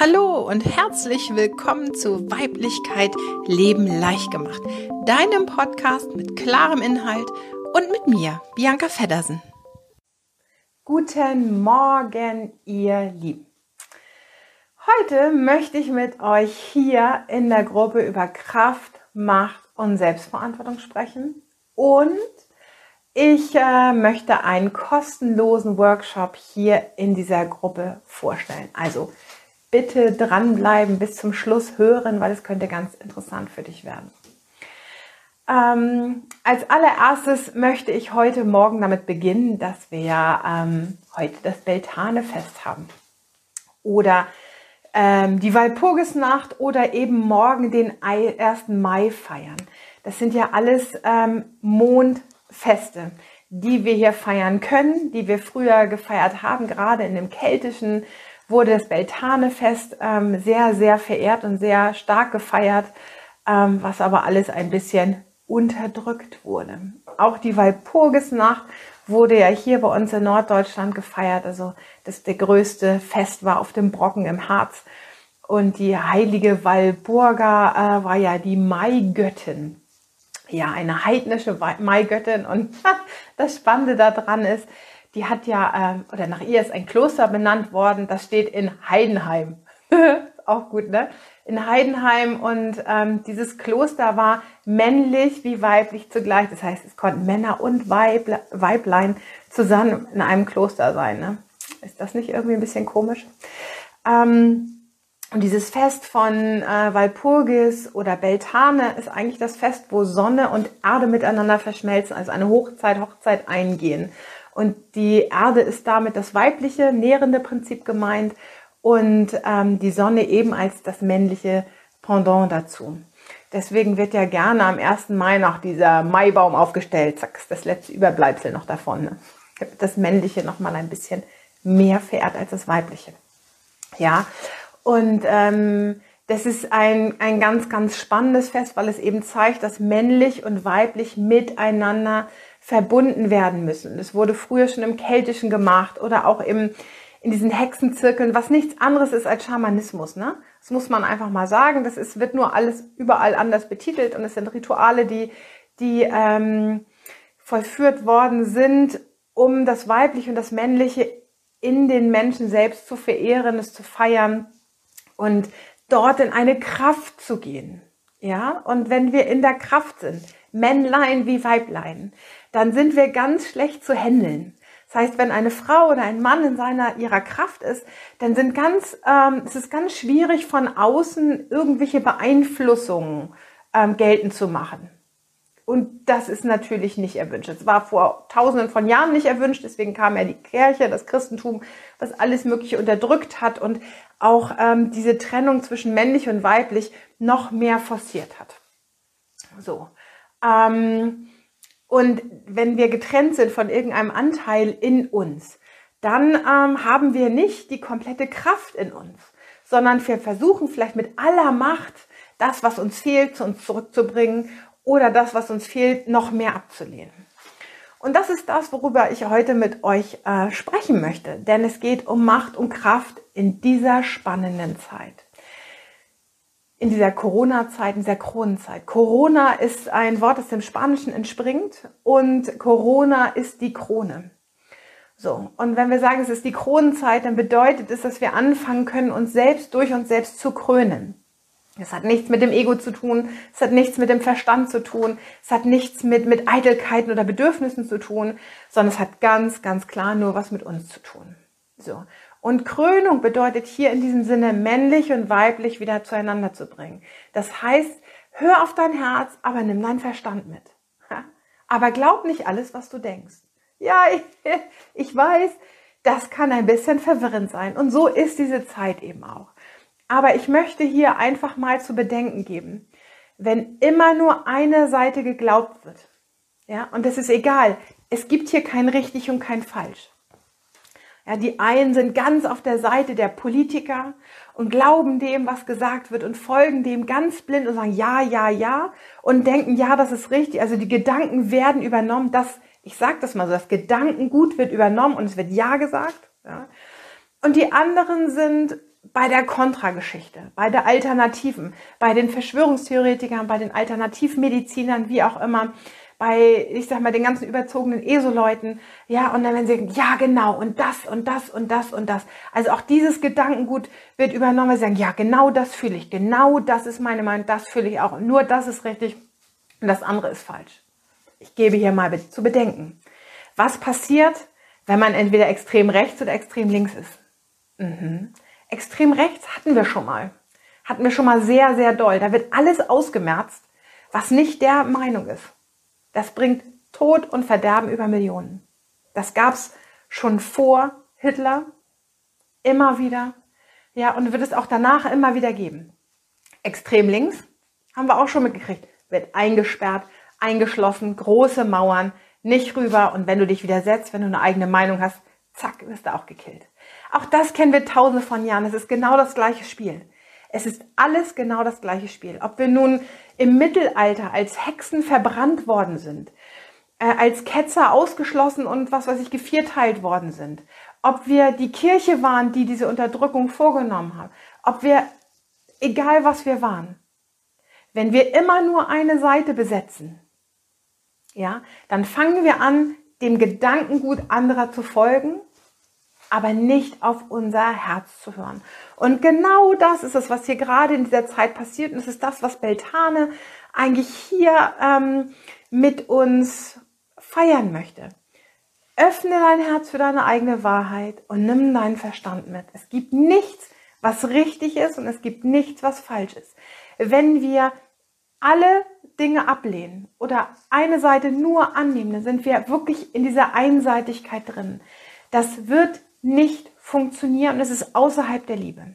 Hallo und herzlich willkommen zu Weiblichkeit Leben leicht gemacht, deinem Podcast mit klarem Inhalt und mit mir, Bianca Feddersen. Guten Morgen, ihr Lieben. Heute möchte ich mit euch hier in der Gruppe über Kraft, Macht und Selbstverantwortung sprechen und ich äh, möchte einen kostenlosen Workshop hier in dieser Gruppe vorstellen. Also bitte dranbleiben, bis zum Schluss hören, weil es könnte ganz interessant für dich werden. Ähm, als allererstes möchte ich heute Morgen damit beginnen, dass wir ähm, heute das Beltane-Fest haben. Oder ähm, die Walpurgisnacht oder eben morgen den 1. Mai feiern. Das sind ja alles ähm, Mondfeste, die wir hier feiern können, die wir früher gefeiert haben, gerade in dem keltischen wurde das Beltane-Fest ähm, sehr, sehr verehrt und sehr stark gefeiert, ähm, was aber alles ein bisschen unterdrückt wurde. Auch die Walpurgisnacht wurde ja hier bei uns in Norddeutschland gefeiert. Also das der größte Fest war auf dem Brocken im Harz. Und die heilige Walburga äh, war ja die Maigöttin. Ja, eine heidnische Maigöttin. Und das Spannende daran ist, die hat ja, äh, oder nach ihr ist ein Kloster benannt worden, das steht in Heidenheim. Auch gut, ne? In Heidenheim und ähm, dieses Kloster war männlich wie weiblich zugleich. Das heißt, es konnten Männer und Weible, Weiblein zusammen in einem Kloster sein. Ne? Ist das nicht irgendwie ein bisschen komisch? Ähm, und dieses Fest von äh, Walpurgis oder Beltane ist eigentlich das Fest, wo Sonne und Erde miteinander verschmelzen, also eine Hochzeit, Hochzeit eingehen. Und die Erde ist damit das weibliche, nährende Prinzip gemeint und ähm, die Sonne eben als das männliche Pendant dazu. Deswegen wird ja gerne am 1. Mai noch dieser Maibaum aufgestellt. Zack, das letzte Überbleibsel noch davon. Ne? Das männliche nochmal ein bisschen mehr verehrt als das weibliche. Ja, und ähm, das ist ein, ein ganz, ganz spannendes Fest, weil es eben zeigt, dass männlich und weiblich miteinander verbunden werden müssen. Das wurde früher schon im Keltischen gemacht oder auch im, in diesen Hexenzirkeln, was nichts anderes ist als Schamanismus. Ne? Das muss man einfach mal sagen. Das ist, wird nur alles überall anders betitelt und es sind Rituale, die, die ähm, vollführt worden sind, um das Weibliche und das Männliche in den Menschen selbst zu verehren, es zu feiern und dort in eine Kraft zu gehen. Ja, und wenn wir in der Kraft sind, Männlein wie Weiblein, dann sind wir ganz schlecht zu handeln. Das heißt, wenn eine Frau oder ein Mann in seiner ihrer Kraft ist, dann sind ganz, ähm, es ist ganz schwierig von außen irgendwelche Beeinflussungen ähm, geltend zu machen. Und das ist natürlich nicht erwünscht. Es war vor tausenden von Jahren nicht erwünscht, deswegen kam ja die Kirche, das Christentum, was alles Mögliche unterdrückt hat und auch ähm, diese Trennung zwischen männlich und weiblich noch mehr forciert hat. So. Ähm, und wenn wir getrennt sind von irgendeinem Anteil in uns, dann ähm, haben wir nicht die komplette Kraft in uns, sondern wir versuchen vielleicht mit aller Macht das, was uns fehlt, zu uns zurückzubringen oder das, was uns fehlt, noch mehr abzulehnen. Und das ist das, worüber ich heute mit euch äh, sprechen möchte, denn es geht um Macht und Kraft in dieser spannenden Zeit in dieser Corona-Zeit, in dieser Kronenzeit. Corona ist ein Wort, das dem Spanischen entspringt und Corona ist die Krone. So. Und wenn wir sagen, es ist die Kronenzeit, dann bedeutet es, dass wir anfangen können, uns selbst durch uns selbst zu krönen. Es hat nichts mit dem Ego zu tun, es hat nichts mit dem Verstand zu tun, es hat nichts mit, mit Eitelkeiten oder Bedürfnissen zu tun, sondern es hat ganz, ganz klar nur was mit uns zu tun. So. Und Krönung bedeutet hier in diesem Sinne männlich und weiblich wieder zueinander zu bringen. Das heißt, hör auf dein Herz, aber nimm deinen Verstand mit. Aber glaub nicht alles, was du denkst. Ja, ich, ich weiß, das kann ein bisschen verwirrend sein. Und so ist diese Zeit eben auch. Aber ich möchte hier einfach mal zu bedenken geben, wenn immer nur eine Seite geglaubt wird, ja, und es ist egal, es gibt hier kein richtig und kein falsch. Ja, die einen sind ganz auf der Seite der Politiker und glauben dem, was gesagt wird und folgen dem ganz blind und sagen ja, ja, ja und denken, ja, das ist richtig. Also die Gedanken werden übernommen. Das, ich sage das mal so, das Gedankengut wird übernommen und es wird ja gesagt. Ja. Und die anderen sind bei der Kontrageschichte, bei der Alternativen, bei den Verschwörungstheoretikern, bei den Alternativmedizinern, wie auch immer, bei, ich sag mal, den ganzen überzogenen ESO-Leuten, ja, und dann werden sie sagen, ja, genau, und das und das und das und das. Also auch dieses Gedankengut wird übernommen, sie sagen, ja, genau das fühle ich, genau das ist meine Meinung, das fühle ich auch, und nur das ist richtig und das andere ist falsch. Ich gebe hier mal zu bedenken. Was passiert, wenn man entweder extrem rechts oder extrem links ist? Mhm. Extrem rechts hatten wir schon mal. Hatten wir schon mal sehr, sehr doll. Da wird alles ausgemerzt, was nicht der Meinung ist. Das bringt Tod und Verderben über Millionen. Das gab's schon vor Hitler immer wieder. Ja, und wird es auch danach immer wieder geben. Extrem links haben wir auch schon mitgekriegt. Wird eingesperrt, eingeschlossen, große Mauern, nicht rüber. Und wenn du dich widersetzt, wenn du eine eigene Meinung hast, zack, wirst du auch gekillt. Auch das kennen wir tausende von Jahren. Es ist genau das gleiche Spiel. Es ist alles genau das gleiche Spiel. Ob wir nun im Mittelalter als Hexen verbrannt worden sind, äh, als Ketzer ausgeschlossen und was weiß ich gevierteilt worden sind, ob wir die Kirche waren, die diese Unterdrückung vorgenommen hat, ob wir, egal was wir waren, wenn wir immer nur eine Seite besetzen, ja, dann fangen wir an, dem Gedankengut anderer zu folgen aber nicht auf unser Herz zu hören. Und genau das ist es, was hier gerade in dieser Zeit passiert. Und es ist das, was Beltane eigentlich hier ähm, mit uns feiern möchte. Öffne dein Herz für deine eigene Wahrheit und nimm deinen Verstand mit. Es gibt nichts, was richtig ist und es gibt nichts, was falsch ist. Wenn wir alle Dinge ablehnen oder eine Seite nur annehmen, dann sind wir wirklich in dieser Einseitigkeit drin. Das wird nicht funktionieren und es ist außerhalb der Liebe.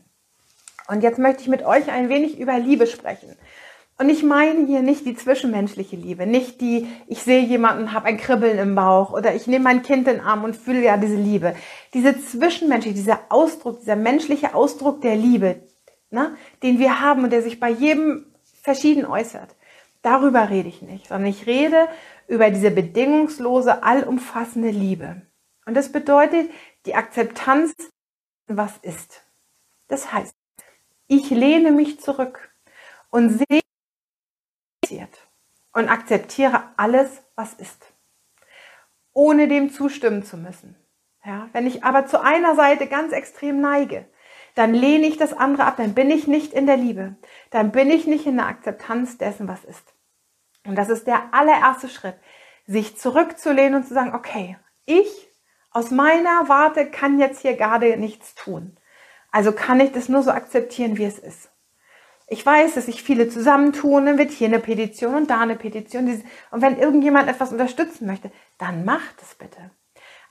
Und jetzt möchte ich mit euch ein wenig über Liebe sprechen. Und ich meine hier nicht die zwischenmenschliche Liebe, nicht die, ich sehe jemanden, habe ein Kribbeln im Bauch oder ich nehme mein Kind in den Arm und fühle ja diese Liebe. Diese zwischenmenschliche, dieser Ausdruck, dieser menschliche Ausdruck der Liebe, ne, den wir haben und der sich bei jedem verschieden äußert. Darüber rede ich nicht, sondern ich rede über diese bedingungslose, allumfassende Liebe. Und das bedeutet die Akzeptanz, was ist. Das heißt, ich lehne mich zurück und sehe und akzeptiere alles, was ist, ohne dem zustimmen zu müssen. Ja, wenn ich aber zu einer Seite ganz extrem neige, dann lehne ich das andere ab, dann bin ich nicht in der Liebe, dann bin ich nicht in der Akzeptanz dessen, was ist. Und das ist der allererste Schritt, sich zurückzulehnen und zu sagen, okay, ich aus meiner Warte kann jetzt hier gerade nichts tun. Also kann ich das nur so akzeptieren, wie es ist. Ich weiß, dass sich viele zusammentun, dann wird hier eine Petition und da eine Petition. Und wenn irgendjemand etwas unterstützen möchte, dann macht es bitte.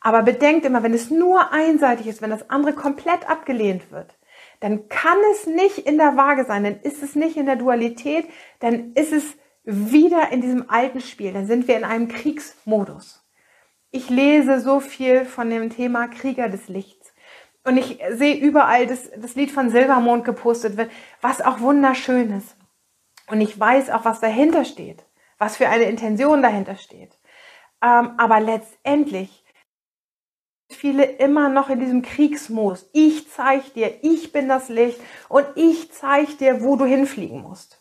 Aber bedenkt immer, wenn es nur einseitig ist, wenn das andere komplett abgelehnt wird, dann kann es nicht in der Waage sein, dann ist es nicht in der Dualität, dann ist es wieder in diesem alten Spiel, dann sind wir in einem Kriegsmodus ich lese so viel von dem Thema Krieger des Lichts. Und ich sehe überall, dass das Lied von Silbermond gepostet wird, was auch wunderschön ist. Und ich weiß auch, was dahinter steht, was für eine Intention dahinter steht. Ähm, aber letztendlich viele immer noch in diesem Kriegsmodus. Ich zeige dir, ich bin das Licht und ich zeige dir, wo du hinfliegen musst.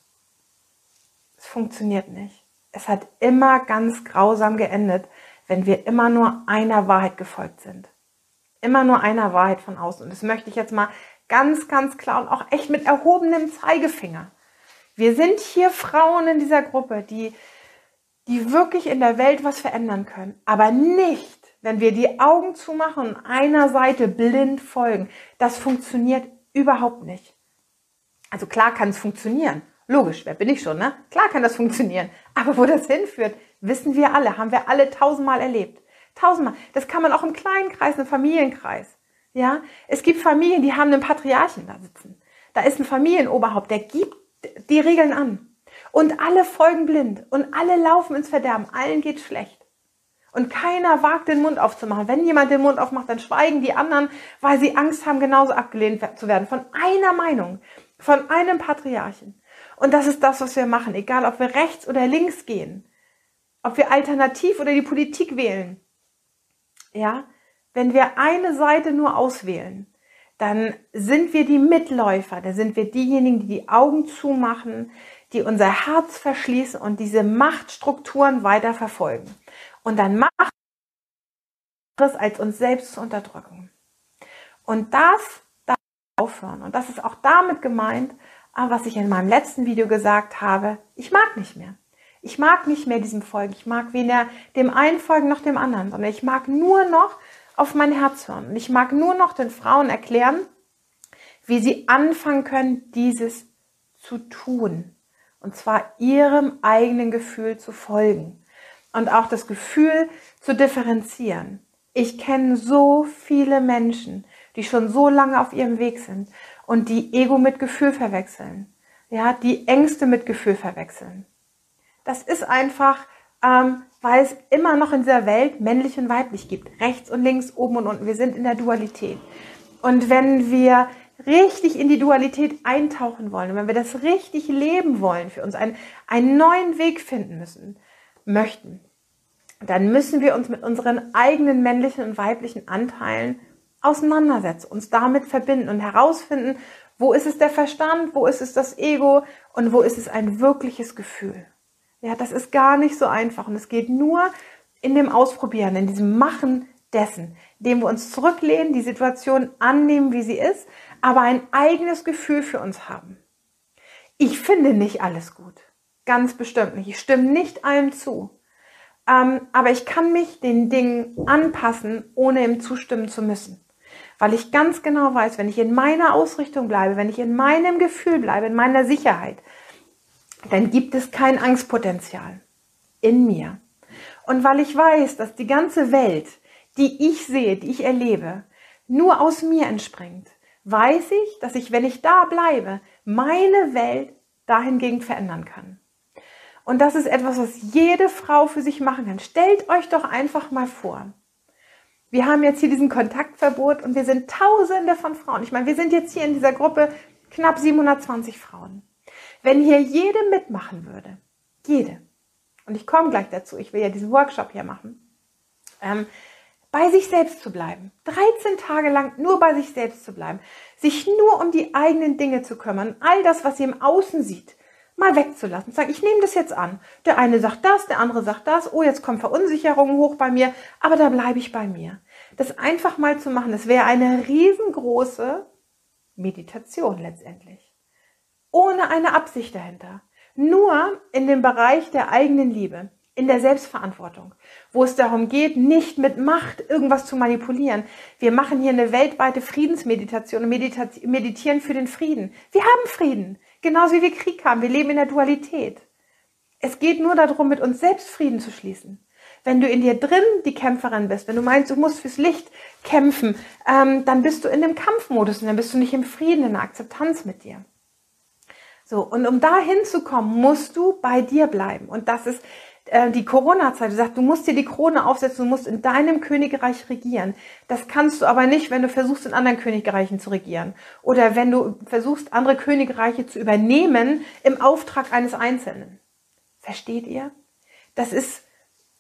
Es funktioniert nicht. Es hat immer ganz grausam geendet, wenn wir immer nur einer Wahrheit gefolgt sind. Immer nur einer Wahrheit von außen. Und das möchte ich jetzt mal ganz, ganz klar und auch echt mit erhobenem Zeigefinger. Wir sind hier Frauen in dieser Gruppe, die, die wirklich in der Welt was verändern können. Aber nicht, wenn wir die Augen zumachen und einer Seite blind folgen. Das funktioniert überhaupt nicht. Also klar kann es funktionieren. Logisch, wer bin ich schon, ne? Klar kann das funktionieren. Aber wo das hinführt, wissen wir alle, haben wir alle tausendmal erlebt. Tausendmal. Das kann man auch im kleinen Kreis, im Familienkreis. Ja? Es gibt Familien, die haben einen Patriarchen da sitzen. Da ist ein Familienoberhaupt, der gibt die Regeln an. Und alle folgen blind. Und alle laufen ins Verderben. Allen geht schlecht. Und keiner wagt den Mund aufzumachen. Wenn jemand den Mund aufmacht, dann schweigen die anderen, weil sie Angst haben, genauso abgelehnt zu werden. Von einer Meinung. Von einem Patriarchen. Und das ist das, was wir machen, egal ob wir rechts oder links gehen, ob wir alternativ oder die Politik wählen. Ja, wenn wir eine Seite nur auswählen, dann sind wir die Mitläufer, dann sind wir diejenigen, die die Augen zumachen, die unser Herz verschließen und diese Machtstrukturen weiter verfolgen. Und dann macht es als uns selbst zu unterdrücken. Und das darf aufhören. Und das ist auch damit gemeint, was ich in meinem letzten Video gesagt habe. Ich mag nicht mehr. Ich mag nicht mehr diesem Folgen. Ich mag weder dem einen folgen noch dem anderen, sondern ich mag nur noch auf mein Herz hören. Und ich mag nur noch den Frauen erklären, wie sie anfangen können, dieses zu tun. Und zwar ihrem eigenen Gefühl zu folgen. Und auch das Gefühl zu differenzieren. Ich kenne so viele Menschen, die schon so lange auf ihrem Weg sind und die Ego mit Gefühl verwechseln. Ja, die Ängste mit Gefühl verwechseln. Das ist einfach ähm, weil es immer noch in dieser Welt männlich und weiblich gibt. Rechts und links, oben und unten. Wir sind in der Dualität. Und wenn wir richtig in die Dualität eintauchen wollen, wenn wir das richtig leben wollen, für uns einen, einen neuen Weg finden müssen, möchten, dann müssen wir uns mit unseren eigenen männlichen und weiblichen Anteilen auseinandersetzen, uns damit verbinden und herausfinden, wo ist es der Verstand, wo ist es das Ego und wo ist es ein wirkliches Gefühl. Ja, das ist gar nicht so einfach und es geht nur in dem Ausprobieren, in diesem Machen dessen, indem wir uns zurücklehnen, die Situation annehmen, wie sie ist, aber ein eigenes Gefühl für uns haben. Ich finde nicht alles gut. Ganz bestimmt nicht. Ich stimme nicht allem zu. Ähm, aber ich kann mich den Dingen anpassen, ohne ihm zustimmen zu müssen. Weil ich ganz genau weiß, wenn ich in meiner Ausrichtung bleibe, wenn ich in meinem Gefühl bleibe, in meiner Sicherheit, dann gibt es kein Angstpotenzial in mir. Und weil ich weiß, dass die ganze Welt, die ich sehe, die ich erlebe, nur aus mir entspringt, weiß ich, dass ich, wenn ich da bleibe, meine Welt dahingegen verändern kann. Und das ist etwas, was jede Frau für sich machen kann. Stellt euch doch einfach mal vor. Wir haben jetzt hier diesen Kontaktverbot und wir sind Tausende von Frauen. Ich meine, wir sind jetzt hier in dieser Gruppe knapp 720 Frauen. Wenn hier jede mitmachen würde, jede, und ich komme gleich dazu, ich will ja diesen Workshop hier machen, ähm, bei sich selbst zu bleiben, 13 Tage lang nur bei sich selbst zu bleiben, sich nur um die eigenen Dinge zu kümmern, all das, was sie im Außen sieht, mal wegzulassen. Sagen, ich nehme das jetzt an. Der eine sagt das, der andere sagt das. Oh, jetzt kommen Verunsicherungen hoch bei mir, aber da bleibe ich bei mir. Das einfach mal zu machen, das wäre eine riesengroße Meditation letztendlich ohne eine Absicht dahinter. Nur in dem Bereich der eigenen Liebe, in der Selbstverantwortung, wo es darum geht, nicht mit Macht irgendwas zu manipulieren. Wir machen hier eine weltweite Friedensmeditation und meditieren für den Frieden. Wir haben Frieden, genauso wie wir Krieg haben. Wir leben in der Dualität. Es geht nur darum, mit uns selbst Frieden zu schließen. Wenn du in dir drin die Kämpferin bist, wenn du meinst, du musst fürs Licht kämpfen, ähm, dann bist du in dem Kampfmodus und dann bist du nicht im Frieden, in der Akzeptanz mit dir. So, und um da hinzukommen, musst du bei dir bleiben. Und das ist äh, die Corona-Zeit. Du sagst, du musst dir die Krone aufsetzen, du musst in deinem Königreich regieren. Das kannst du aber nicht, wenn du versuchst, in anderen Königreichen zu regieren. Oder wenn du versuchst, andere Königreiche zu übernehmen im Auftrag eines Einzelnen. Versteht ihr? Das ist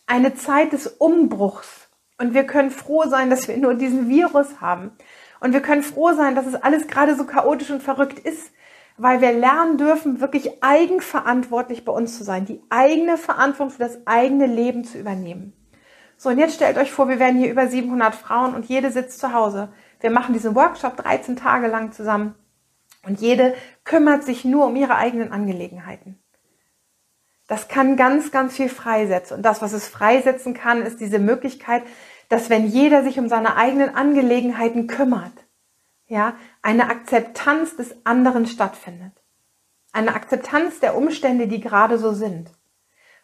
eine Zeit des Umbruchs. Und wir können froh sein, dass wir nur diesen Virus haben. Und wir können froh sein, dass es alles gerade so chaotisch und verrückt ist weil wir lernen dürfen, wirklich eigenverantwortlich bei uns zu sein, die eigene Verantwortung für das eigene Leben zu übernehmen. So, und jetzt stellt euch vor, wir werden hier über 700 Frauen und jede sitzt zu Hause. Wir machen diesen Workshop 13 Tage lang zusammen und jede kümmert sich nur um ihre eigenen Angelegenheiten. Das kann ganz, ganz viel freisetzen. Und das, was es freisetzen kann, ist diese Möglichkeit, dass wenn jeder sich um seine eigenen Angelegenheiten kümmert, ja, eine Akzeptanz des anderen stattfindet. Eine Akzeptanz der Umstände, die gerade so sind.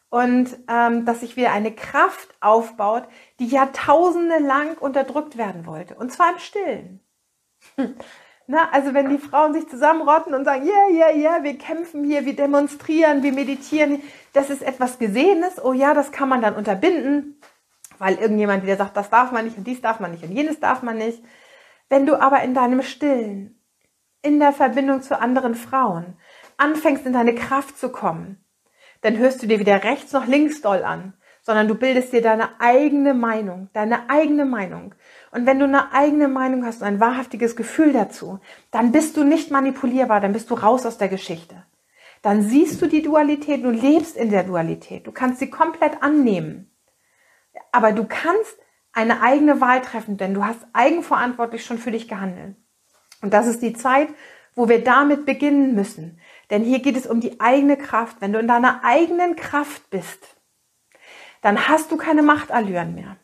Und ähm, dass sich wieder eine Kraft aufbaut, die Jahrtausende lang unterdrückt werden wollte. Und zwar im Stillen. Na, also wenn die Frauen sich zusammenrotten und sagen, ja, ja, ja, wir kämpfen hier, wir demonstrieren, wir meditieren, das ist etwas Gesehenes, oh ja, das kann man dann unterbinden, weil irgendjemand wieder sagt, das darf man nicht und dies darf man nicht und jenes darf man nicht. Wenn du aber in deinem Stillen, in der Verbindung zu anderen Frauen, anfängst in deine Kraft zu kommen, dann hörst du dir weder rechts noch links doll an, sondern du bildest dir deine eigene Meinung, deine eigene Meinung. Und wenn du eine eigene Meinung hast und ein wahrhaftiges Gefühl dazu, dann bist du nicht manipulierbar, dann bist du raus aus der Geschichte. Dann siehst du die Dualität, du lebst in der Dualität, du kannst sie komplett annehmen. Aber du kannst eine eigene Wahl treffen, denn du hast eigenverantwortlich schon für dich gehandelt. Und das ist die Zeit, wo wir damit beginnen müssen. Denn hier geht es um die eigene Kraft. Wenn du in deiner eigenen Kraft bist, dann hast du keine Machtallüren mehr.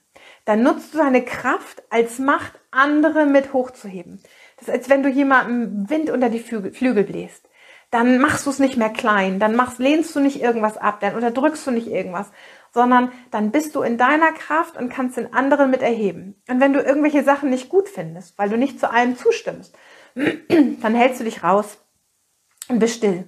Dann nutzt du deine Kraft als Macht, andere mit hochzuheben. Das ist, als wenn du jemandem Wind unter die Flügel, bläst. Dann machst du es nicht mehr klein, dann machst, lehnst du nicht irgendwas ab, dann unterdrückst du nicht irgendwas, sondern dann bist du in deiner Kraft und kannst den anderen mit erheben. Und wenn du irgendwelche Sachen nicht gut findest, weil du nicht zu allem zustimmst, dann hältst du dich raus und bist still.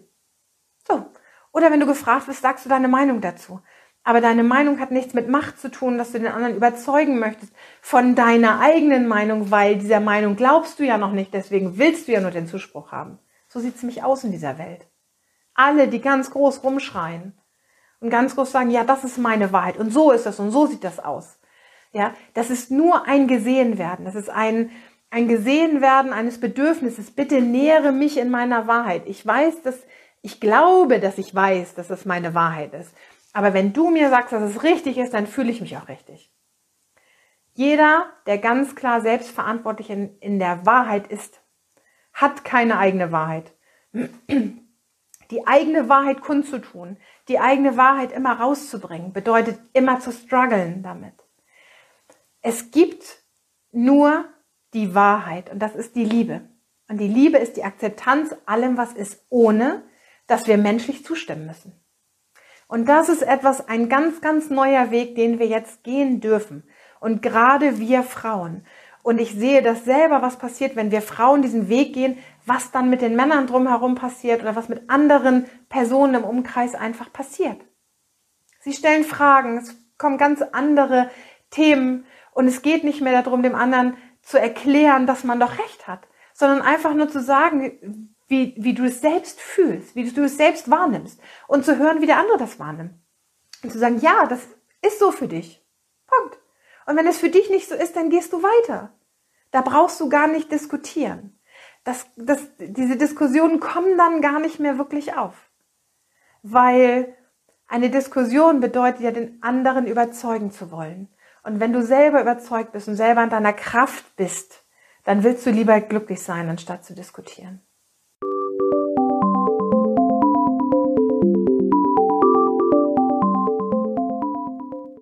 So. Oder wenn du gefragt wirst, sagst du deine Meinung dazu. Aber deine Meinung hat nichts mit Macht zu tun, dass du den anderen überzeugen möchtest von deiner eigenen Meinung, weil dieser Meinung glaubst du ja noch nicht, deswegen willst du ja nur den Zuspruch haben. So sieht es nämlich aus in dieser Welt. Alle, die ganz groß rumschreien ganz groß sagen, ja, das ist meine Wahrheit und so ist das und so sieht das aus. Ja, das ist nur ein Gesehenwerden. Das ist ein, ein Gesehenwerden eines Bedürfnisses. Bitte nähere mich in meiner Wahrheit. Ich weiß, dass, ich glaube, dass ich weiß, dass das meine Wahrheit ist. Aber wenn du mir sagst, dass es richtig ist, dann fühle ich mich auch richtig. Jeder, der ganz klar selbstverantwortlich in, in der Wahrheit ist, hat keine eigene Wahrheit. Die eigene Wahrheit kundzutun, die eigene Wahrheit immer rauszubringen, bedeutet immer zu strugglen damit. Es gibt nur die Wahrheit und das ist die Liebe. Und die Liebe ist die Akzeptanz allem, was ist, ohne dass wir menschlich zustimmen müssen. Und das ist etwas, ein ganz, ganz neuer Weg, den wir jetzt gehen dürfen. Und gerade wir Frauen. Und ich sehe das selber, was passiert, wenn wir Frauen diesen Weg gehen, was dann mit den Männern drumherum passiert oder was mit anderen Personen im Umkreis einfach passiert. Sie stellen Fragen, es kommen ganz andere Themen und es geht nicht mehr darum, dem anderen zu erklären, dass man doch recht hat, sondern einfach nur zu sagen, wie, wie du es selbst fühlst, wie du es selbst wahrnimmst und zu hören, wie der andere das wahrnimmt. Und zu sagen, ja, das ist so für dich. Punkt. Und wenn es für dich nicht so ist, dann gehst du weiter. Da brauchst du gar nicht diskutieren. Das, das, diese Diskussionen kommen dann gar nicht mehr wirklich auf. Weil eine Diskussion bedeutet ja, den anderen überzeugen zu wollen. Und wenn du selber überzeugt bist und selber in deiner Kraft bist, dann willst du lieber glücklich sein, anstatt zu diskutieren.